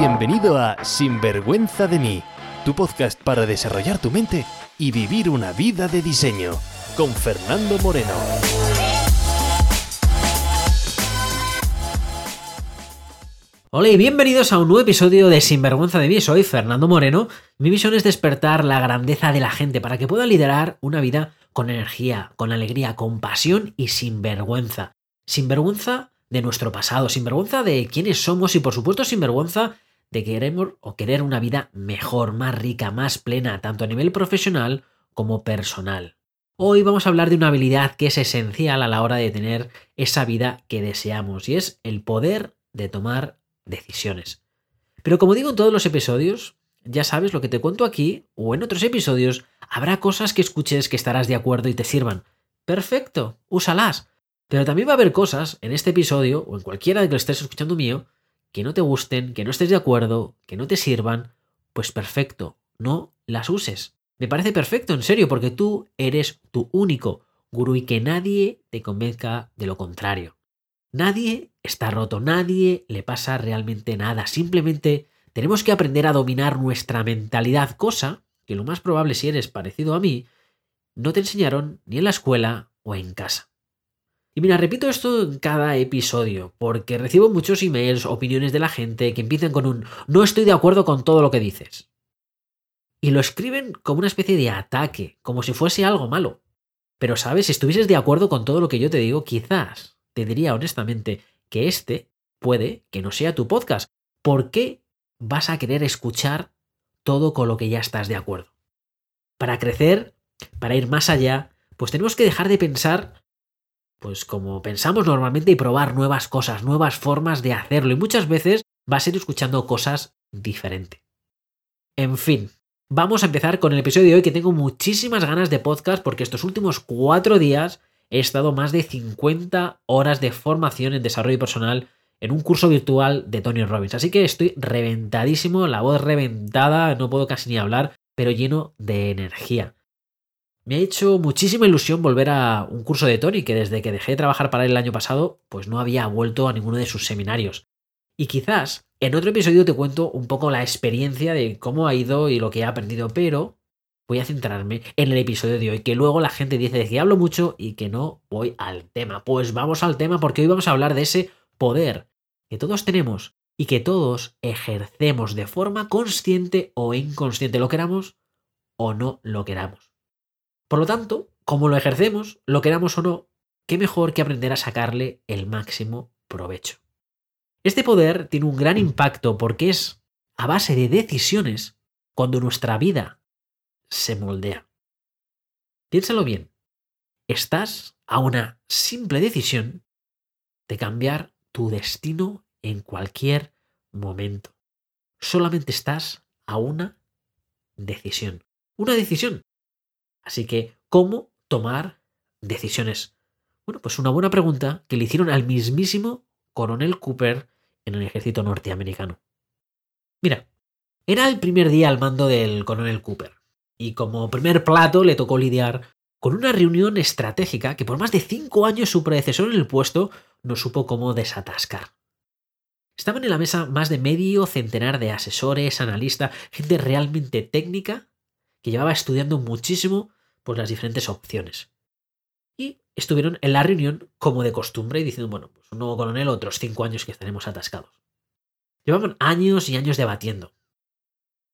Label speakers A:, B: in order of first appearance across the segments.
A: Bienvenido a Sinvergüenza de mí, tu podcast para desarrollar tu mente y vivir una vida de diseño, con Fernando Moreno.
B: Hola y bienvenidos a un nuevo episodio de Sinvergüenza de mí. Soy Fernando Moreno. Mi misión es despertar la grandeza de la gente para que pueda liderar una vida con energía, con alegría, con pasión y sin vergüenza. Sin vergüenza de nuestro pasado, sin vergüenza de quiénes somos y por supuesto sin vergüenza de querer o querer una vida mejor, más rica, más plena, tanto a nivel profesional como personal. Hoy vamos a hablar de una habilidad que es esencial a la hora de tener esa vida que deseamos y es el poder de tomar decisiones. Pero como digo en todos los episodios, ya sabes lo que te cuento aquí o en otros episodios, habrá cosas que escuches que estarás de acuerdo y te sirvan. Perfecto, úsalas. Pero también va a haber cosas en este episodio o en cualquiera que lo estés escuchando mío que no te gusten, que no estés de acuerdo, que no te sirvan. Pues perfecto, no las uses. Me parece perfecto, en serio, porque tú eres tu único gurú y que nadie te convenzca de lo contrario. Nadie está roto, nadie le pasa realmente nada. Simplemente tenemos que aprender a dominar nuestra mentalidad, cosa que lo más probable si eres parecido a mí, no te enseñaron ni en la escuela o en casa. Y mira, repito esto en cada episodio, porque recibo muchos emails, opiniones de la gente que empiezan con un no estoy de acuerdo con todo lo que dices. Y lo escriben como una especie de ataque, como si fuese algo malo. Pero sabes, si estuvieses de acuerdo con todo lo que yo te digo, quizás te diría honestamente que este puede que no sea tu podcast. ¿Por qué vas a querer escuchar todo con lo que ya estás de acuerdo? Para crecer, para ir más allá, pues tenemos que dejar de pensar pues como pensamos normalmente y probar nuevas cosas, nuevas formas de hacerlo. Y muchas veces vas a ir escuchando cosas diferentes. En fin, vamos a empezar con el episodio de hoy que tengo muchísimas ganas de podcast porque estos últimos cuatro días he estado más de 50 horas de formación en desarrollo personal en un curso virtual de Tony Robbins. Así que estoy reventadísimo, la voz reventada, no puedo casi ni hablar, pero lleno de energía. Me ha hecho muchísima ilusión volver a un curso de Tony que desde que dejé de trabajar para él el año pasado, pues no había vuelto a ninguno de sus seminarios. Y quizás en otro episodio te cuento un poco la experiencia de cómo ha ido y lo que he aprendido, pero voy a centrarme en el episodio de hoy, que luego la gente dice que hablo mucho y que no voy al tema. Pues vamos al tema porque hoy vamos a hablar de ese poder que todos tenemos y que todos ejercemos de forma consciente o inconsciente, lo queramos o no lo queramos. Por lo tanto, como lo ejercemos, lo queramos o no, qué mejor que aprender a sacarle el máximo provecho. Este poder tiene un gran impacto porque es a base de decisiones cuando nuestra vida se moldea. Piénsalo bien. Estás a una simple decisión de cambiar tu destino en cualquier momento. Solamente estás a una decisión. Una decisión Así que, ¿cómo tomar decisiones? Bueno, pues una buena pregunta que le hicieron al mismísimo coronel Cooper en el ejército norteamericano. Mira, era el primer día al mando del coronel Cooper, y como primer plato le tocó lidiar con una reunión estratégica que por más de cinco años su predecesor en el puesto no supo cómo desatascar. Estaban en la mesa más de medio centenar de asesores, analistas, gente realmente técnica que llevaba estudiando muchísimo por las diferentes opciones. Y estuvieron en la reunión como de costumbre y diciendo, bueno, pues un nuevo coronel, otros cinco años que estaremos atascados. Llevaban años y años debatiendo.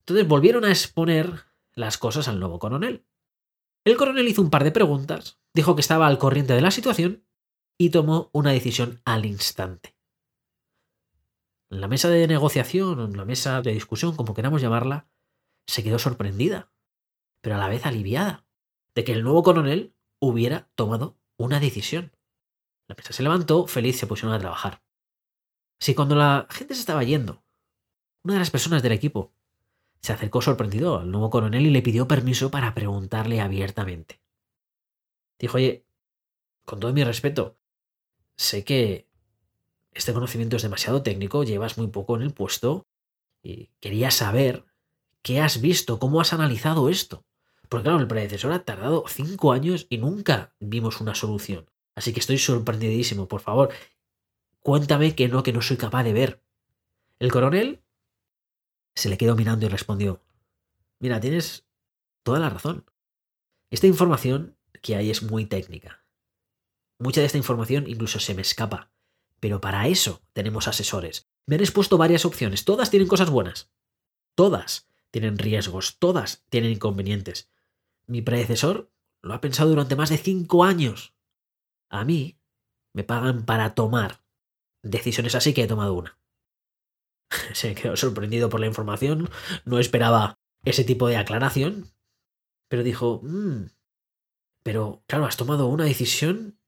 B: Entonces volvieron a exponer las cosas al nuevo coronel. El coronel hizo un par de preguntas, dijo que estaba al corriente de la situación y tomó una decisión al instante. La mesa de negociación la mesa de discusión, como queramos llamarla, se quedó sorprendida pero a la vez aliviada, de que el nuevo coronel hubiera tomado una decisión. La mesa se levantó, feliz se pusieron a trabajar. Si cuando la gente se estaba yendo, una de las personas del equipo se acercó sorprendido al nuevo coronel y le pidió permiso para preguntarle abiertamente. Dijo, oye, con todo mi respeto, sé que este conocimiento es demasiado técnico, llevas muy poco en el puesto y quería saber qué has visto, cómo has analizado esto. Porque claro, el predecesor ha tardado cinco años y nunca vimos una solución. Así que estoy sorprendidísimo. Por favor, cuéntame que no, que no soy capaz de ver. El coronel se le quedó mirando y respondió, mira, tienes toda la razón. Esta información que hay es muy técnica. Mucha de esta información incluso se me escapa. Pero para eso tenemos asesores. Me han expuesto varias opciones. Todas tienen cosas buenas. Todas tienen riesgos. Todas tienen inconvenientes. Mi predecesor lo ha pensado durante más de cinco años. A mí me pagan para tomar decisiones así que he tomado una. Se quedó sorprendido por la información. No esperaba ese tipo de aclaración. Pero dijo, mmm, pero claro, has tomado una decisión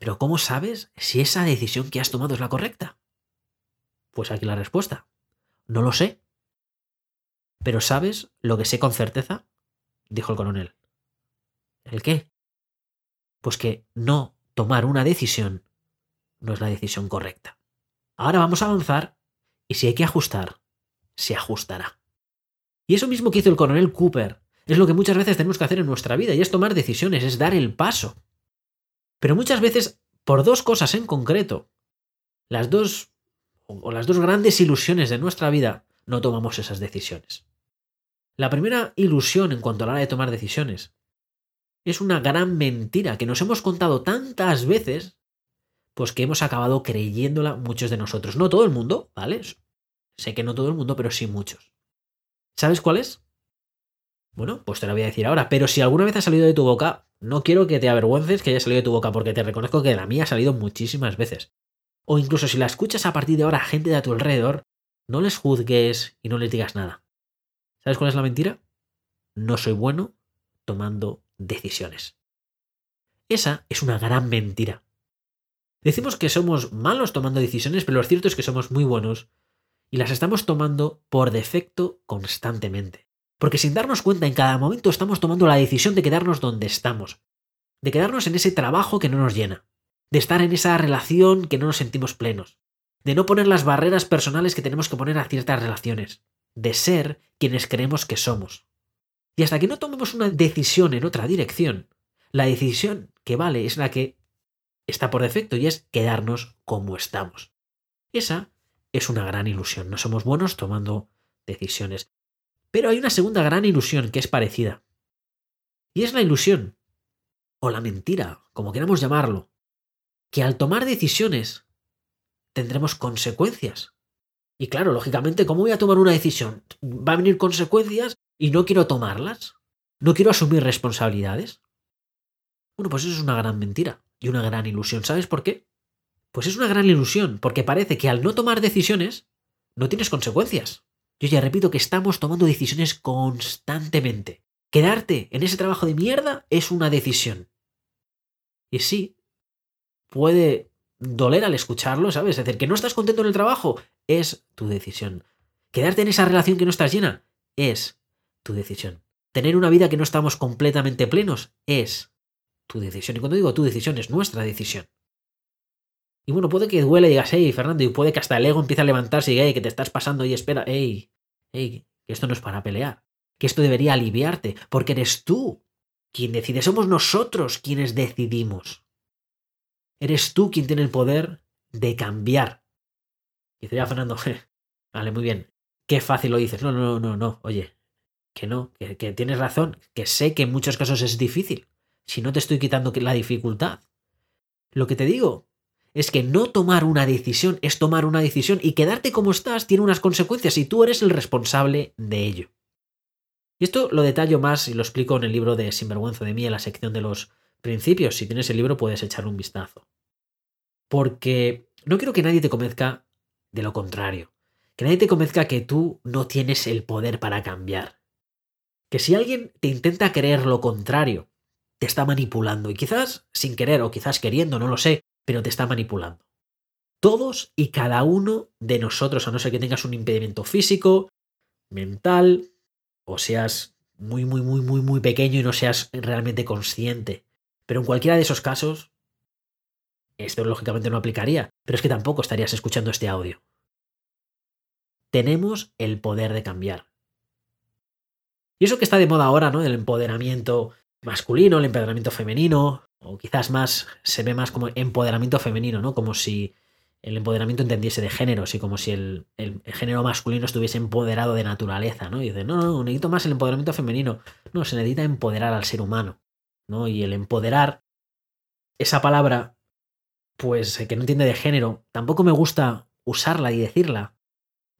B: pero ¿cómo sabes si esa decisión que has tomado es la correcta? Pues aquí la respuesta. No lo sé. Pero ¿sabes lo que sé con certeza? dijo el coronel. ¿El qué? Pues que no tomar una decisión no es la decisión correcta. Ahora vamos a avanzar y si hay que ajustar, se ajustará. Y eso mismo que hizo el coronel Cooper es lo que muchas veces tenemos que hacer en nuestra vida y es tomar decisiones, es dar el paso. Pero muchas veces, por dos cosas en concreto, las dos o las dos grandes ilusiones de nuestra vida, no tomamos esas decisiones. La primera ilusión en cuanto a la hora de tomar decisiones es una gran mentira que nos hemos contado tantas veces, pues que hemos acabado creyéndola muchos de nosotros. No todo el mundo, ¿vale? Sé que no todo el mundo, pero sí muchos. ¿Sabes cuál es? Bueno, pues te la voy a decir ahora, pero si alguna vez ha salido de tu boca, no quiero que te avergüences que haya salido de tu boca, porque te reconozco que la mía ha salido muchísimas veces. O incluso si la escuchas a partir de ahora a gente de a tu alrededor, no les juzgues y no les digas nada. ¿Sabes cuál es la mentira? No soy bueno tomando decisiones. Esa es una gran mentira. Decimos que somos malos tomando decisiones, pero lo cierto es que somos muy buenos y las estamos tomando por defecto constantemente. Porque sin darnos cuenta en cada momento estamos tomando la decisión de quedarnos donde estamos, de quedarnos en ese trabajo que no nos llena, de estar en esa relación que no nos sentimos plenos, de no poner las barreras personales que tenemos que poner a ciertas relaciones, de ser quienes creemos que somos. Y hasta que no tomemos una decisión en otra dirección, la decisión que vale es la que está por defecto y es quedarnos como estamos. Esa es una gran ilusión. No somos buenos tomando decisiones. Pero hay una segunda gran ilusión que es parecida. Y es la ilusión, o la mentira, como queramos llamarlo, que al tomar decisiones tendremos consecuencias. Y claro, lógicamente, ¿cómo voy a tomar una decisión? ¿Va a venir consecuencias y no quiero tomarlas? ¿No quiero asumir responsabilidades? Bueno, pues eso es una gran mentira y una gran ilusión. ¿Sabes por qué? Pues es una gran ilusión, porque parece que al no tomar decisiones no tienes consecuencias. Yo ya repito que estamos tomando decisiones constantemente. Quedarte en ese trabajo de mierda es una decisión. Y sí, puede doler al escucharlo, ¿sabes? Es decir, que no estás contento en el trabajo es tu decisión. Quedarte en esa relación que no estás llena es tu decisión. Tener una vida que no estamos completamente plenos es tu decisión. Y cuando digo tu decisión es nuestra decisión. Y bueno, puede que duele y digas, hey, Fernando, y puede que hasta el ego empiece a levantarse y diga, hey, que te estás pasando y espera, hey, hey, que esto no es para pelear, que esto debería aliviarte, porque eres tú quien decide, somos nosotros quienes decidimos. Eres tú quien tiene el poder de cambiar. Y dice, Fernando, vale, muy bien, qué fácil lo dices. No, no, no, no, oye, que no, que, tienes razón, que sé que en muchos casos es difícil. Si no te estoy quitando la dificultad. Lo que te digo es que no tomar una decisión es tomar una decisión y quedarte como estás tiene unas consecuencias y tú eres el responsable de ello. Y esto lo detallo más y lo explico en el libro de Sinvergüenza de mí, en la sección de los principios. Si tienes el libro puedes echar un vistazo. Porque no quiero que nadie te convenzca de lo contrario. Que nadie te convenzca que tú no tienes el poder para cambiar. Que si alguien te intenta creer lo contrario, te está manipulando y quizás sin querer o quizás queriendo, no lo sé, pero te está manipulando. Todos y cada uno de nosotros, a no ser que tengas un impedimento físico, mental, o seas muy, muy, muy, muy, muy pequeño y no seas realmente consciente. Pero en cualquiera de esos casos, esto lógicamente no aplicaría, pero es que tampoco estarías escuchando este audio. Tenemos el poder de cambiar. Y eso que está de moda ahora, ¿no? El empoderamiento masculino, el empoderamiento femenino, o quizás más se ve más como empoderamiento femenino, ¿no? Como si el empoderamiento entendiese de género, así como si el, el, género masculino estuviese empoderado de naturaleza, ¿no? Y dice, no, no, necesito más el empoderamiento femenino. No, se necesita empoderar al ser humano, ¿no? Y el empoderar, esa palabra, pues que no entiende de género, tampoco me gusta usarla y decirla,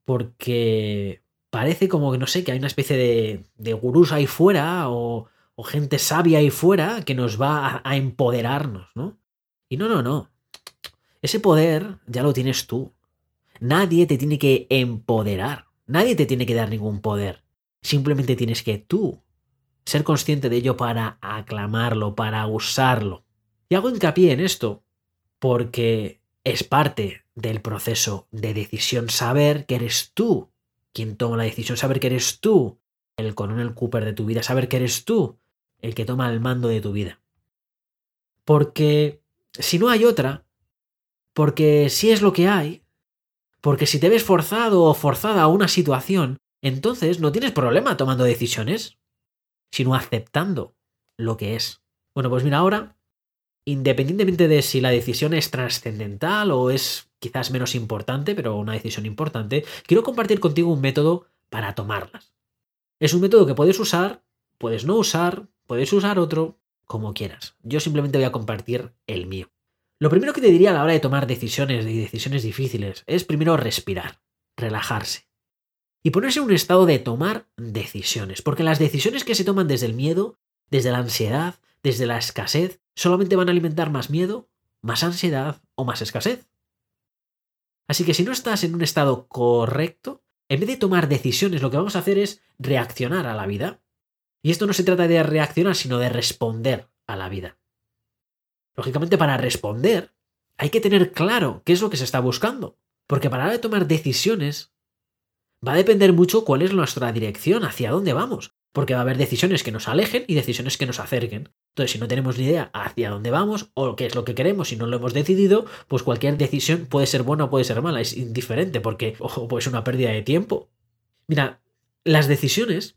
B: porque parece como que, no sé, que hay una especie de, de gurús ahí fuera o, gente sabia ahí fuera que nos va a, a empoderarnos, ¿no? Y no, no, no. Ese poder ya lo tienes tú. Nadie te tiene que empoderar. Nadie te tiene que dar ningún poder. Simplemente tienes que tú ser consciente de ello para aclamarlo, para usarlo. Y hago hincapié en esto porque es parte del proceso de decisión saber que eres tú quien toma la decisión, saber que eres tú el coronel Cooper de tu vida, saber que eres tú el que toma el mando de tu vida. Porque si no hay otra, porque si es lo que hay, porque si te ves forzado o forzada a una situación, entonces no tienes problema tomando decisiones, sino aceptando lo que es. Bueno, pues mira, ahora, independientemente de si la decisión es trascendental o es quizás menos importante, pero una decisión importante, quiero compartir contigo un método para tomarlas. Es un método que puedes usar, puedes no usar, puedes usar otro, como quieras. Yo simplemente voy a compartir el mío. Lo primero que te diría a la hora de tomar decisiones y decisiones difíciles es primero respirar, relajarse y ponerse en un estado de tomar decisiones, porque las decisiones que se toman desde el miedo, desde la ansiedad, desde la escasez, solamente van a alimentar más miedo, más ansiedad o más escasez. Así que si no estás en un estado correcto, en vez de tomar decisiones, lo que vamos a hacer es reaccionar a la vida. Y esto no se trata de reaccionar, sino de responder a la vida. Lógicamente, para responder, hay que tener claro qué es lo que se está buscando. Porque para de tomar decisiones, va a depender mucho cuál es nuestra dirección, hacia dónde vamos. Porque va a haber decisiones que nos alejen y decisiones que nos acerquen. Entonces, si no tenemos ni idea hacia dónde vamos o qué es lo que queremos si no lo hemos decidido, pues cualquier decisión puede ser buena o puede ser mala. Es indiferente porque, ojo, pues una pérdida de tiempo. Mira, las decisiones,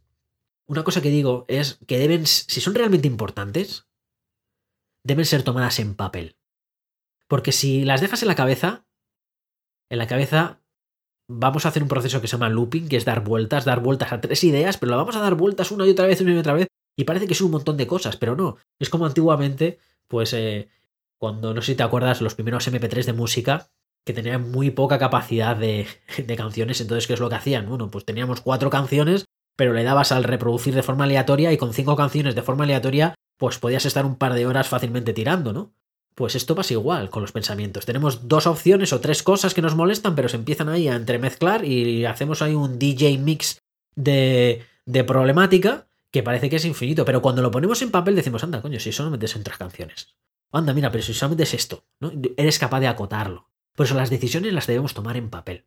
B: una cosa que digo es que deben, si son realmente importantes, deben ser tomadas en papel. Porque si las dejas en la cabeza, en la cabeza vamos a hacer un proceso que se llama looping, que es dar vueltas, dar vueltas a tres ideas, pero la vamos a dar vueltas una y otra vez, una y otra vez, y parece que es un montón de cosas, pero no. Es como antiguamente, pues eh, cuando, no sé si te acuerdas, los primeros MP3 de música, que tenían muy poca capacidad de, de canciones, entonces, ¿qué es lo que hacían? Bueno, pues teníamos cuatro canciones, pero le dabas al reproducir de forma aleatoria y con cinco canciones de forma aleatoria pues podías estar un par de horas fácilmente tirando, ¿no? Pues esto pasa igual con los pensamientos. Tenemos dos opciones o tres cosas que nos molestan, pero se empiezan ahí a entremezclar y hacemos ahí un DJ mix de, de problemática que parece que es infinito. Pero cuando lo ponemos en papel decimos, anda, coño, si solamente son tres canciones. Anda, mira, pero si solamente es esto, ¿no? Eres capaz de acotarlo. Por eso las decisiones las debemos tomar en papel.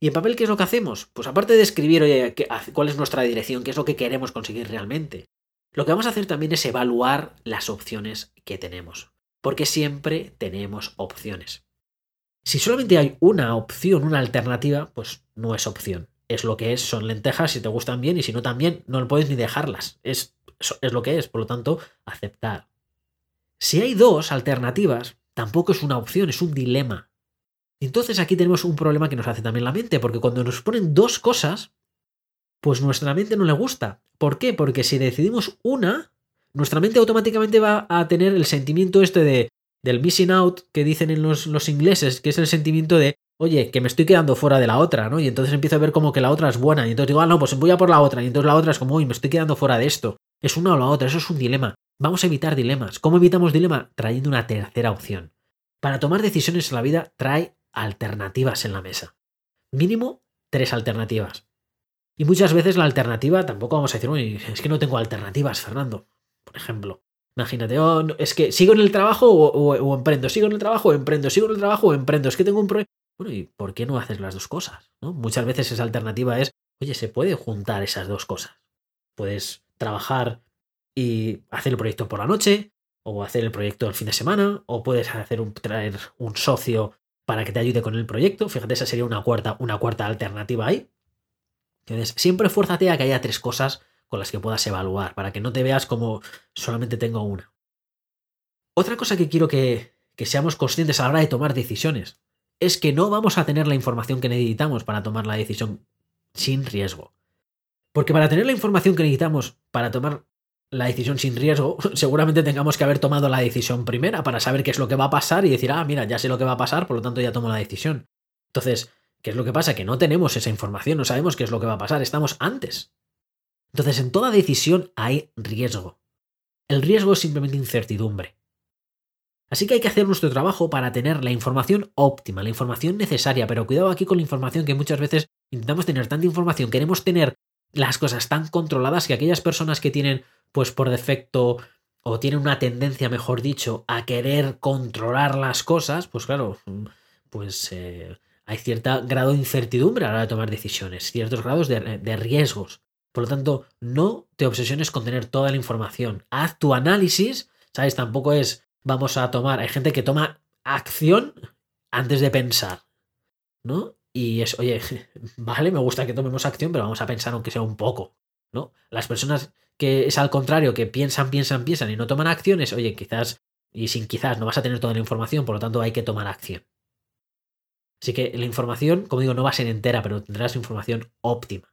B: ¿Y en papel qué es lo que hacemos? Pues aparte de escribir, cuál es nuestra dirección, qué es lo que queremos conseguir realmente, lo que vamos a hacer también es evaluar las opciones que tenemos, porque siempre tenemos opciones. Si solamente hay una opción, una alternativa, pues no es opción. Es lo que es, son lentejas, si te gustan bien y si no también, no puedes ni dejarlas. Es, es lo que es, por lo tanto, aceptar. Si hay dos alternativas, tampoco es una opción, es un dilema. Entonces aquí tenemos un problema que nos hace también la mente, porque cuando nos ponen dos cosas, pues nuestra mente no le gusta. ¿Por qué? Porque si decidimos una, nuestra mente automáticamente va a tener el sentimiento este de del missing out que dicen en los, los ingleses, que es el sentimiento de, oye, que me estoy quedando fuera de la otra, ¿no? Y entonces empiezo a ver como que la otra es buena. Y entonces digo, ah, no, pues voy a por la otra. Y entonces la otra es como, uy, me estoy quedando fuera de esto. Es una o la otra, eso es un dilema. Vamos a evitar dilemas. ¿Cómo evitamos dilema? Trayendo una tercera opción. Para tomar decisiones en la vida, trae alternativas en la mesa. Mínimo tres alternativas. Y muchas veces la alternativa, tampoco vamos a decir, uy, es que no tengo alternativas, Fernando. Por ejemplo, imagínate, oh, es que sigo en el trabajo o, emprendo, sigo en el trabajo o emprendo, sigo en el trabajo o emprendo, es que tengo un proyecto. Bueno, ¿y por qué no haces las dos cosas? ¿no? Muchas veces esa alternativa es, oye, se puede juntar esas dos cosas. Puedes trabajar y hacer el proyecto por la noche, o hacer el proyecto el fin de semana, o puedes hacer un, traer un socio para que te ayude con el proyecto. Fíjate, esa sería una cuarta, una cuarta alternativa ahí. Entonces, siempre fuérzate a que haya tres cosas con las que puedas evaluar, para que no te veas como solamente tengo una. Otra cosa que quiero que, que seamos conscientes a la hora de tomar decisiones. Es que no vamos a tener la información que necesitamos para tomar la decisión sin riesgo. Porque para tener la información que necesitamos para tomar la decisión sin riesgo, seguramente tengamos que haber tomado la decisión primera para saber qué es lo que va a pasar y decir, ah, mira, ya sé lo que va a pasar, por lo tanto ya tomo la decisión. Entonces, ¿qué es lo que pasa? Que no tenemos esa información, no sabemos qué es lo que va a pasar, estamos antes. Entonces, en toda decisión hay riesgo. El riesgo es simplemente incertidumbre. Así que hay que hacer nuestro trabajo para tener la información óptima, la información necesaria, pero cuidado aquí con la información que muchas veces intentamos tener tanta información, queremos tener las cosas tan controladas que aquellas personas que tienen, pues por defecto, o tienen una tendencia, mejor dicho, a querer controlar las cosas, pues claro, pues eh, hay cierto grado de incertidumbre a la hora de tomar decisiones, ciertos grados de, riesgos. Por lo tanto, no te obsesiones con tener toda la información. Haz tu análisis, ¿sabes? Tampoco es vamos a tomar. Hay gente que toma acción antes de pensar, ¿no? Y es, oye, vale, me gusta que tomemos acción, pero vamos a pensar aunque sea un poco, ¿no? Las personas que es al contrario, que piensan, piensan, piensan y no toman acciones, oye, quizás, y sin quizás, no vas a tener toda la información, por lo tanto hay que tomar acción. Así que la información, como digo, no va a ser entera, pero tendrás información óptima.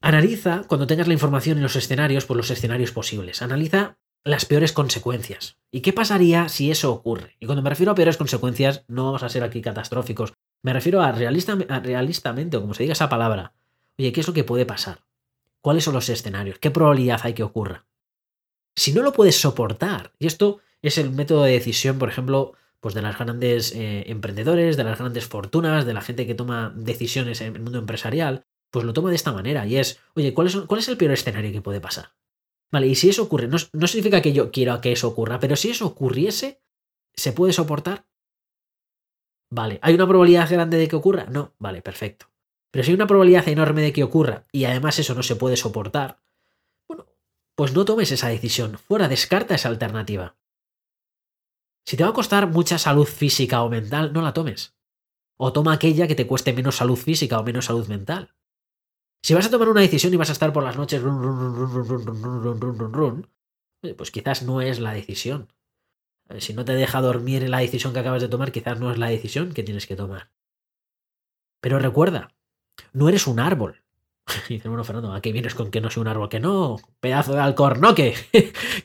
B: Analiza, cuando tengas la información en los escenarios, por los escenarios posibles. Analiza las peores consecuencias. ¿Y qué pasaría si eso ocurre? Y cuando me refiero a peores consecuencias, no vamos a ser aquí catastróficos. Me refiero a, realista, realistamente, o como se diga esa palabra. Oye, ¿qué es lo que puede pasar? ¿Cuáles son los escenarios? ¿Qué probabilidad hay que ocurra? Si no lo puedes soportar, y esto es el método de decisión, por ejemplo, pues de las grandes eh, emprendedores, de las grandes fortunas, de la gente que toma decisiones en el mundo empresarial, pues lo toma de esta manera y es, oye, ¿cuál es, cuál es el peor escenario que puede pasar? Vale, y si eso ocurre, no, significa que yo quiera que eso ocurra, pero si eso ocurriese, ¿se puede soportar? Vale, ¿hay una probabilidad grande de que ocurra? No, vale, perfecto. Pero si hay una probabilidad enorme de que ocurra y además eso no se puede soportar, bueno, pues no tomes esa decisión, fuera, descarta esa alternativa. Si te va a costar mucha salud física o mental, no la tomes. O toma aquella que te cueste menos salud física o menos salud mental. Si vas a tomar una decisión y vas a estar por las noches pues quizás no es la decisión. Si no te deja dormir en la decisión que acabas de tomar, quizás no es la decisión que tienes que tomar. Pero recuerda, no eres un árbol. Y dice, bueno, Fernando, ¿a qué vienes con que no soy un árbol? Que no, pedazo de alcornoque,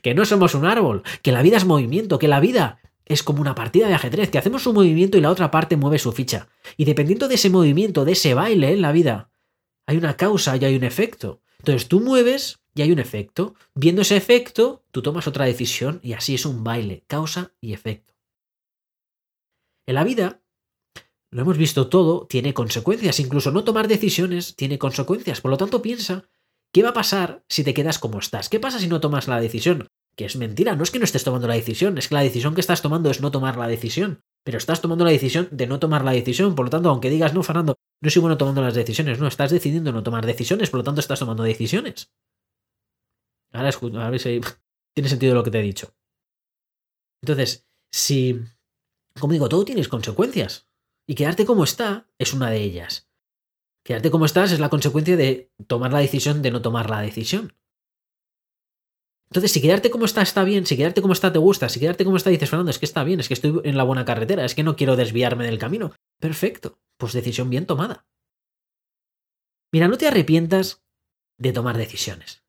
B: que no somos un árbol, que la vida es movimiento, que la vida es como una partida de ajedrez, que hacemos un movimiento y la otra parte mueve su ficha. Y dependiendo de ese movimiento, de ese baile en la vida, hay una causa y hay un efecto. Entonces tú mueves y hay un efecto. Viendo ese efecto, tú tomas otra decisión y así es un baile, causa y efecto. En la vida, lo hemos visto todo, tiene consecuencias. Incluso no tomar decisiones tiene consecuencias. Por lo tanto, piensa, ¿qué va a pasar si te quedas como estás? ¿Qué pasa si no tomas la decisión? Que es mentira, no es que no estés tomando la decisión, es que la decisión que estás tomando es no tomar la decisión. Pero estás tomando la decisión de no tomar la decisión. Por lo tanto, aunque digas, no, Fernando, no soy bueno tomando las decisiones. No, estás decidiendo no tomar decisiones, por lo tanto estás tomando decisiones. Ahora a ver si tiene sentido lo que te he dicho. Entonces, si, como digo, todo tienes consecuencias. Y quedarte como está es una de ellas. Quedarte como estás es la consecuencia de tomar la decisión de no tomar la decisión. Entonces, si quedarte como está está bien, si quedarte como está te gusta, si quedarte como está dices, Fernando, es que está bien, es que estoy en la buena carretera, es que no quiero desviarme del camino. Perfecto, pues decisión bien tomada. Mira, no te arrepientas de tomar decisiones.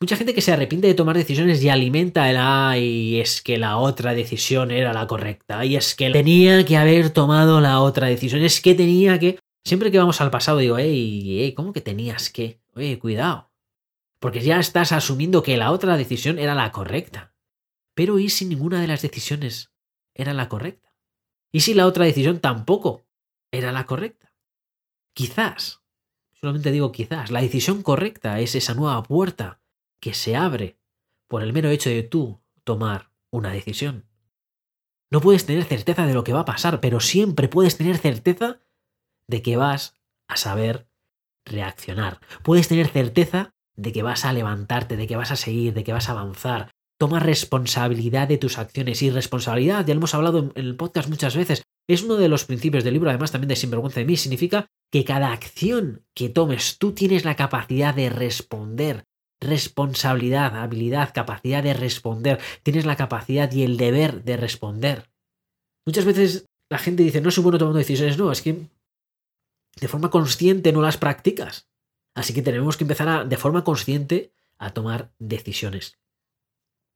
B: Mucha gente que se arrepiente de tomar decisiones y alimenta el ay, es que la otra decisión era la correcta, y es que tenía que haber tomado la otra decisión, es que tenía que. Siempre que vamos al pasado digo, ey, ey, ¿cómo que tenías que? Oye, cuidado. Porque ya estás asumiendo que la otra decisión era la correcta. Pero ¿y si ninguna de las decisiones era la correcta? ¿Y si la otra decisión tampoco era la correcta? Quizás, solamente digo quizás, la decisión correcta es esa nueva puerta que se abre por el mero hecho de tú tomar una decisión. No puedes tener certeza de lo que va a pasar, pero siempre puedes tener certeza de que vas a saber reaccionar. Puedes tener certeza de que vas a levantarte, de que vas a seguir, de que vas a avanzar, Toma responsabilidad de tus acciones. Y responsabilidad, ya lo hemos hablado en el podcast muchas veces, es uno de los principios del libro, además también de Sinvergüenza de mí, significa que cada acción que tomes tú tienes la capacidad de responder, responsabilidad, habilidad, capacidad de responder, tienes la capacidad y el deber de responder. Muchas veces la gente dice, no soy bueno tomando decisiones, no, es que de forma consciente no las practicas. Así que tenemos que empezar de forma consciente a tomar decisiones.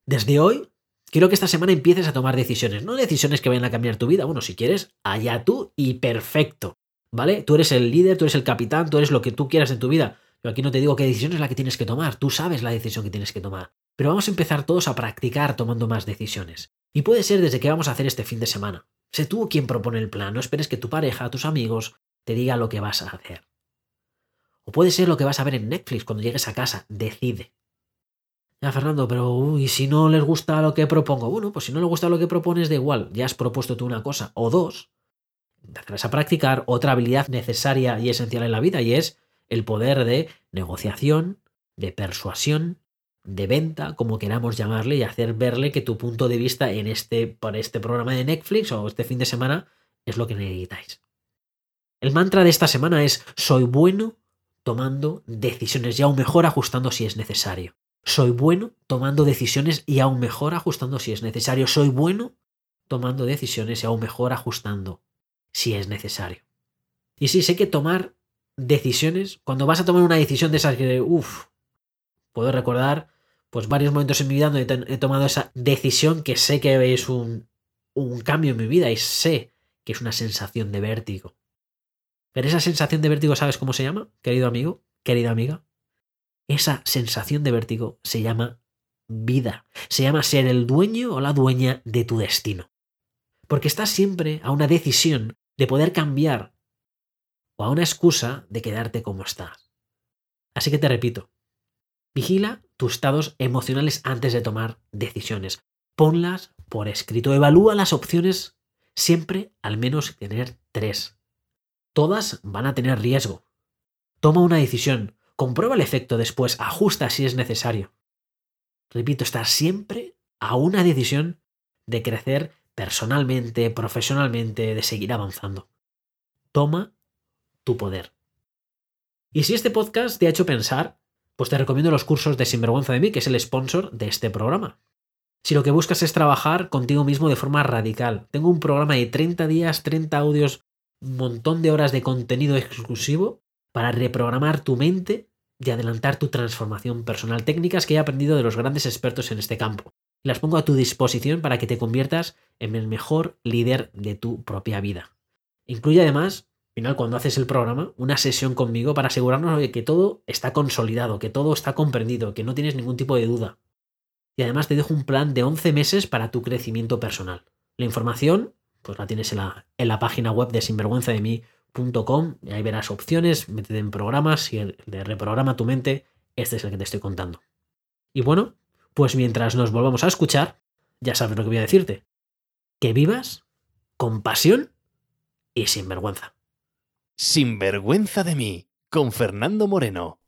B: Desde hoy, quiero que esta semana empieces a tomar decisiones, no decisiones que vayan a cambiar tu vida, bueno, si quieres, allá tú y perfecto, ¿vale? Tú eres el líder, tú eres el capitán, tú eres lo que tú quieras en tu vida. Yo aquí no te digo qué decisión es la que tienes que tomar, tú sabes la decisión que tienes que tomar. Pero vamos a empezar todos a practicar tomando más decisiones. Y puede ser desde qué vamos a hacer este fin de semana. Sé tú quien propone el plan, no esperes que tu pareja, tus amigos, te diga lo que vas a hacer. O puede ser lo que vas a ver en Netflix cuando llegues a casa, decide. Ya, Fernando, pero ¿y si no les gusta lo que propongo? Bueno, pues si no les gusta lo que propones, da igual, ya has propuesto tú una cosa o dos. Empezarás a practicar otra habilidad necesaria y esencial en la vida y es el poder de negociación, de persuasión, de venta, como queramos llamarle, y hacer verle que tu punto de vista en este, para este programa de Netflix o este fin de semana es lo que necesitáis. El mantra de esta semana es soy bueno tomando decisiones y aún mejor ajustando si es necesario. Soy bueno tomando decisiones y aún mejor ajustando si es necesario. Soy bueno tomando decisiones y aún mejor ajustando si es necesario. Y sí, sé que tomar decisiones, cuando vas a tomar una decisión de esas que, uff, puedo recordar pues varios momentos en mi vida donde he tomado esa decisión que sé que es un, un cambio en mi vida y sé que es una sensación de vértigo. Pero esa sensación de vértigo, ¿sabes cómo se llama, querido amigo, querida amiga? Esa sensación de vértigo se llama vida. Se llama ser el dueño o la dueña de tu destino. Porque estás siempre a una decisión de poder cambiar o a una excusa de quedarte como estás. Así que te repito, vigila tus estados emocionales antes de tomar decisiones. Ponlas por escrito. Evalúa las opciones siempre al menos tener tres. Todas van a tener riesgo. Toma una decisión, comprueba el efecto después, ajusta si es necesario. Repito, estar siempre a una decisión de crecer personalmente, profesionalmente, de seguir avanzando. Toma tu poder. Y si este podcast te ha hecho pensar, pues te recomiendo los cursos de Sinvergüenza de mí, que es el sponsor de este programa. Si lo que buscas es trabajar contigo mismo de forma radical, tengo un programa de 30 días, 30 audios, un montón de horas de contenido exclusivo para reprogramar tu mente y adelantar tu transformación personal. Técnicas que he aprendido de los grandes expertos en este campo. Las pongo a tu disposición para que te conviertas en el mejor líder de tu propia vida. Incluye además final, cuando haces el programa, una sesión conmigo para asegurarnos de que todo está consolidado, que todo está comprendido, que no tienes ningún tipo de duda. Y además te dejo un plan de 11 meses para tu crecimiento personal. La información, pues la tienes en la, en la página web de sinvergüenzademí.com y ahí verás opciones, métete en programas y de reprograma tu mente, este es el que te estoy contando. Y bueno, pues mientras nos volvamos a escuchar, ya sabes lo que voy a decirte. Que vivas con pasión y sin vergüenza.
A: Sin vergüenza de mí, con Fernando Moreno.